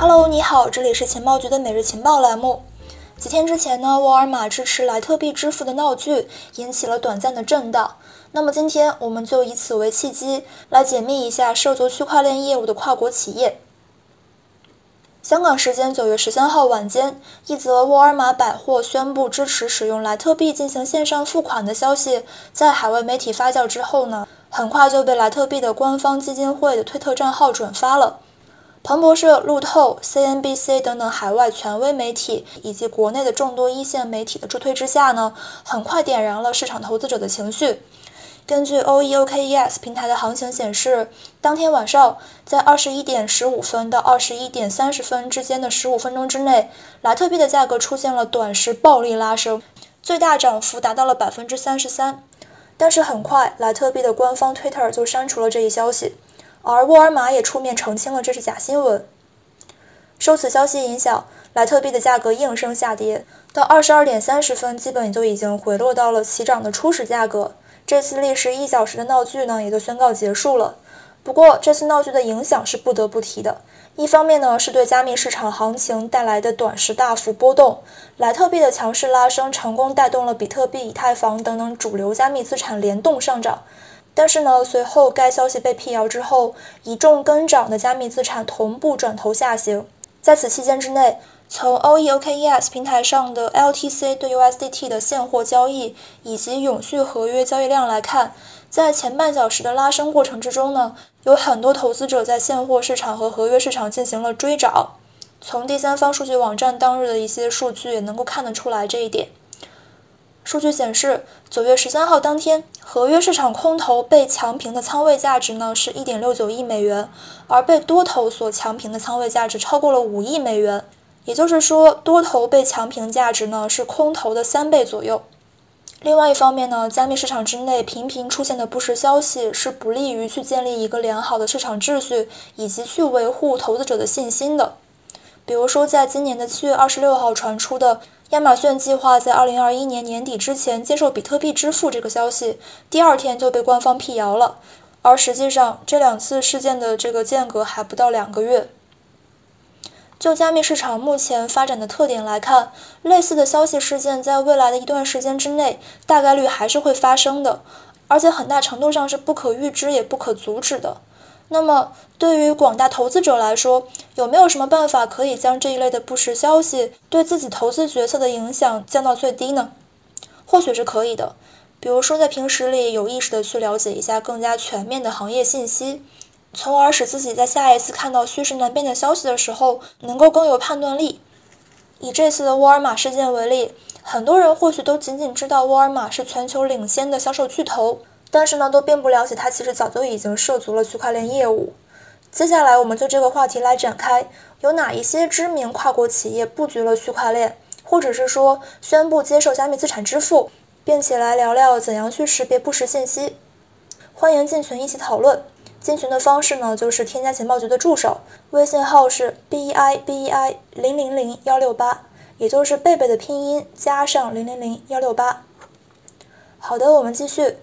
Hello，你好，这里是情报局的每日情报栏目。几天之前呢，沃尔玛支持莱特币支付的闹剧引起了短暂的震荡。那么今天我们就以此为契机，来解密一下涉足区块链业务的跨国企业。香港时间九月十三号晚间，一则沃尔玛百货宣布支持使用莱特币进行线上付款的消息，在海外媒体发酵之后呢，很快就被莱特币的官方基金会的推特账号转发了。彭博社、路透、CNBC 等等海外权威媒体以及国内的众多一线媒体的助推之下呢，很快点燃了市场投资者的情绪。根据 OEOKES 平台的行情显示，当天晚上在二十一点十五分到二十一点三十分之间的十五分钟之内，莱特币的价格出现了短时暴力拉升，最大涨幅达到了百分之三十三。但是很快，莱特币的官方 Twitter 就删除了这一消息，而沃尔玛也出面澄清了这是假新闻。受此消息影响，莱特币的价格应声下跌，到二十二点三十分，基本就已经回落到了起涨的初始价格。这次历时一小时的闹剧呢，也就宣告结束了。不过，这次闹剧的影响是不得不提的。一方面呢，是对加密市场行情带来的短时大幅波动，莱特币的强势拉升成功带动了比特币、以太坊等等主流加密资产联动上涨。但是呢，随后该消息被辟谣之后，一众跟涨的加密资产同步转头下行。在此期间之内，从 OEOKES 平台上的 LTC 对 USDT 的现货交易以及永续合约交易量来看，在前半小时的拉升过程之中呢，有很多投资者在现货市场和合约市场进行了追涨。从第三方数据网站当日的一些数据也能够看得出来这一点。数据显示，九月十三号当天，合约市场空头被强平的仓位价值呢是一点六九亿美元，而被多头所强平的仓位价值超过了五亿美元。也就是说，多头被强平价值呢是空头的三倍左右。另外一方面呢，加密市场之内频频出现的不实消息是不利于去建立一个良好的市场秩序以及去维护投资者的信心的。比如说，在今年的七月二十六号传出的亚马逊计划在二零二一年年底之前接受比特币支付这个消息，第二天就被官方辟谣了。而实际上，这两次事件的这个间隔还不到两个月。就加密市场目前发展的特点来看，类似的消息事件在未来的一段时间之内，大概率还是会发生的，而且很大程度上是不可预知也不可阻止的。那么，对于广大投资者来说，有没有什么办法可以将这一类的不实消息对自己投资决策的影响降到最低呢？或许是可以的，比如说在平时里有意识的去了解一下更加全面的行业信息。从而使自己在下一次看到虚实难辨的消息的时候，能够更有判断力。以这次的沃尔玛事件为例，很多人或许都仅仅知道沃尔玛是全球领先的销售巨头，但是呢，都并不了解它其实早就已经涉足了区块链业务。接下来，我们就这个话题来展开，有哪一些知名跨国企业布局了区块链，或者是说宣布接受加密资产支付，并且来聊聊怎样去识别不实信息。欢迎进群一起讨论。进群的方式呢，就是添加情报局的助手，微信号是 b e i b e i 零零零幺六八，也就是贝贝的拼音加上零零零幺六八。好的，我们继续。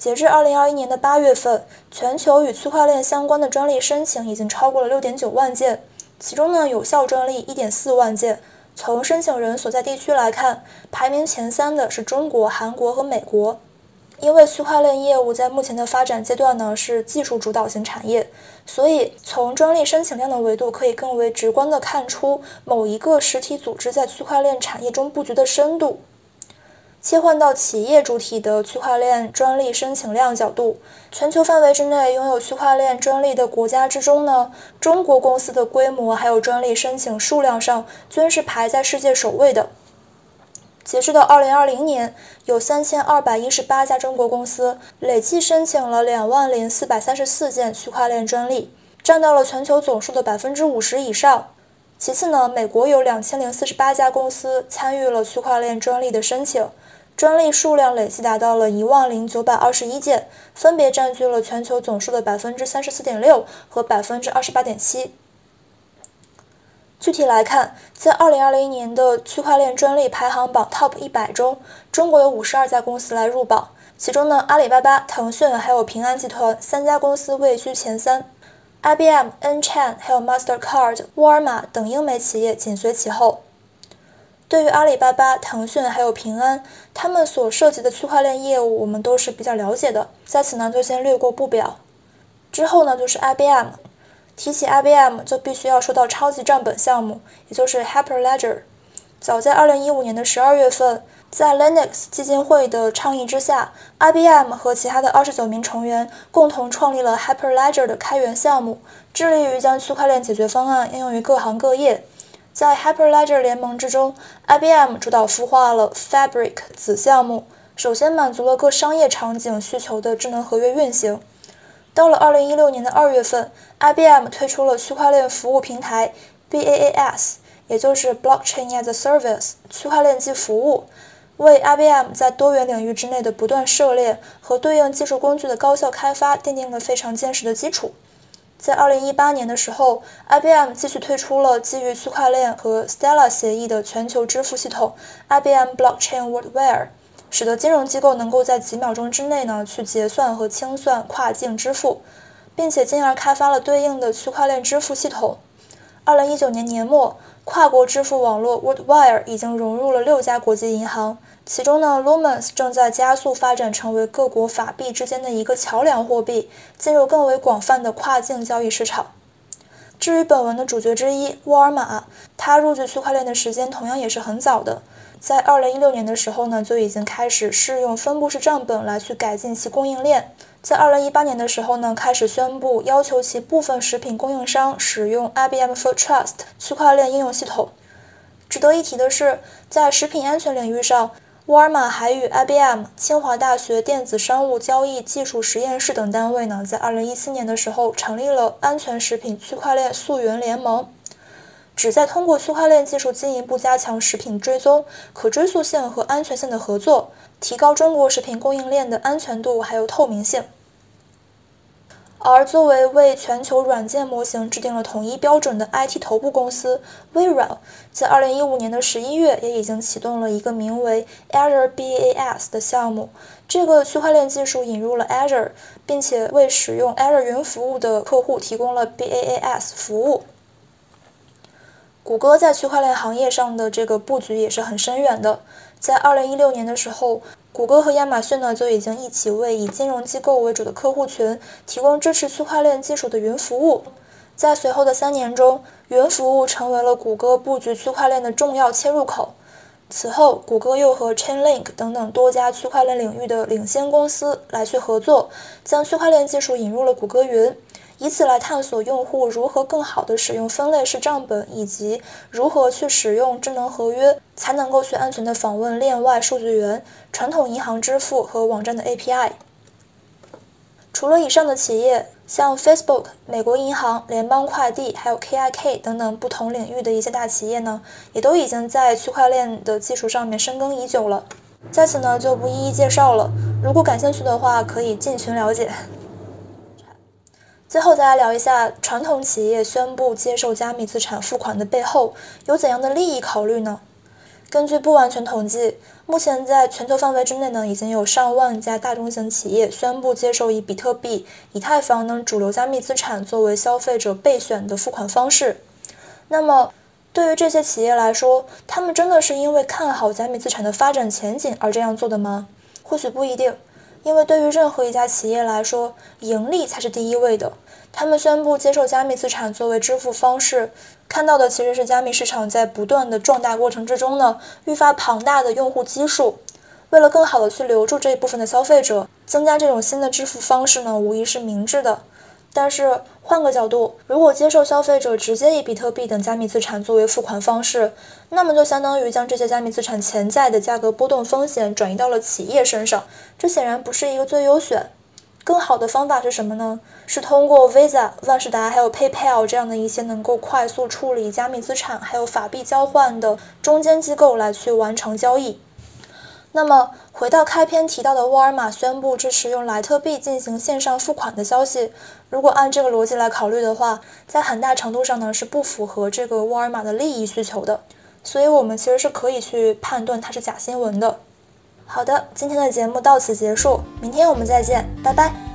截至二零二一年的八月份，全球与区块链相关的专利申请已经超过了六点九万件，其中呢，有效专利一点四万件。从申请人所在地区来看，排名前三的是中国、韩国和美国。因为区块链业务在目前的发展阶段呢是技术主导型产业，所以从专利申请量的维度可以更为直观的看出某一个实体组织在区块链产业中布局的深度。切换到企业主体的区块链专利申请量角度，全球范围之内拥有区块链专利的国家之中呢，中国公司的规模还有专利申请数量上均是排在世界首位的。截至到二零二零年，有三千二百一十八家中国公司累计申请了两万零四百三十四件区块链专利，占到了全球总数的百分之五十以上。其次呢，美国有两千零四十八家公司参与了区块链专利的申请，专利数量累计达到了一万零九百二十一件，分别占据了全球总数的百分之三十四点六和百分之二十八点七。具体来看，在2020年的区块链专利排行榜 TOP 一百中，中国有五十二家公司来入榜，其中呢，阿里巴巴、腾讯还有平安集团三家公司位居前三。IBM、n c h a n 还有 Mastercard、沃尔玛等英美企业紧随其后。对于阿里巴巴、腾讯还有平安，他们所涉及的区块链业务，我们都是比较了解的，在此呢就先略过不表。之后呢就是 IBM，提起 IBM 就必须要说到超级账本项目，也就是 Hyperledger。早在2015年的12月份，在 Linux 基金会的倡议之下，IBM 和其他的29名成员共同创立了 Hyperledger 的开源项目，致力于将区块链解决方案应用于各行各业。在 Hyperledger 联盟之中，IBM 主导孵化了 Fabric 子项目，首先满足了各商业场景需求的智能合约运行。到了2016年的二月份，IBM 推出了区块链服务平台 BaaS，也就是 Blockchain as a Service 区块链即服务，为 IBM 在多元领域之内的不断涉猎和对应技术工具的高效开发奠定了非常坚实的基础。在2018年的时候，IBM 继续推出了基于区块链和 Stella 协议的全球支付系统 IBM Blockchain Worldware，使得金融机构能够在几秒钟之内呢去结算和清算跨境支付，并且进而开发了对应的区块链支付系统。二零一九年年末，跨国支付网络 Worldwire 已经融入了六家国际银行。其中呢，Lumens 正在加速发展成为各国法币之间的一个桥梁货币，进入更为广泛的跨境交易市场。至于本文的主角之一沃尔玛，它入局区块链的时间同样也是很早的，在2016年的时候呢，就已经开始试用分布式账本来去改进其供应链。在2018年的时候呢，开始宣布要求其部分食品供应商使用 IBM for Trust 区块链应用系统。值得一提的是，在食品安全领域上，沃尔玛还与 IBM、清华大学电子商务交易技术实验室等单位呢，在2017年的时候成立了安全食品区块链溯源联盟，旨在通过区块链技术进一步加强食品追踪、可追溯性和安全性的合作，提高中国食品供应链的安全度还有透明性。而作为为全球软件模型制定了统一标准的 IT 头部公司，微软在2015年的11月也已经启动了一个名为 Azure BaaS 的项目。这个区块链技术引入了 Azure，并且为使用 Azure 云服务的客户提供了 BaaS 服务。谷歌在区块链行业上的这个布局也是很深远的。在2016年的时候，谷歌和亚马逊呢就已经一起为以金融机构为主的客户群提供支持区块链技术的云服务。在随后的三年中，云服务成为了谷歌布局区块链的重要切入口。此后，谷歌又和 Chainlink 等等多家区块链领域的领先公司来去合作，将区块链技术引入了谷歌云。以此来探索用户如何更好地使用分类式账本，以及如何去使用智能合约，才能够去安全地访问链外数据源、传统银行支付和网站的 API。除了以上的企业，像 Facebook、美国银行、联邦快递，还有 KIK 等等不同领域的一些大企业呢，也都已经在区块链的技术上面深耕已久了。在此呢就不一一介绍了，如果感兴趣的话，可以进群了解。最后再来聊一下，传统企业宣布接受加密资产付款的背后有怎样的利益考虑呢？根据不完全统计，目前在全球范围之内呢，已经有上万家大中型企业宣布接受以比特币、以太坊等主流加密资产作为消费者备选的付款方式。那么，对于这些企业来说，他们真的是因为看好加密资产的发展前景而这样做的吗？或许不一定。因为对于任何一家企业来说，盈利才是第一位的。他们宣布接受加密资产作为支付方式，看到的其实是加密市场在不断的壮大过程之中呢，愈发庞大的用户基数。为了更好的去留住这一部分的消费者，增加这种新的支付方式呢，无疑是明智的。但是换个角度，如果接受消费者直接以比特币等加密资产作为付款方式，那么就相当于将这些加密资产潜在的价格波动风险转移到了企业身上，这显然不是一个最优选。更好的方法是什么呢？是通过 Visa、万事达还有 PayPal 这样的一些能够快速处理加密资产还有法币交换的中间机构来去完成交易。那么，回到开篇提到的沃尔玛宣布支持用莱特币进行线上付款的消息，如果按这个逻辑来考虑的话，在很大程度上呢是不符合这个沃尔玛的利益需求的，所以我们其实是可以去判断它是假新闻的。好的，今天的节目到此结束，明天我们再见，拜拜。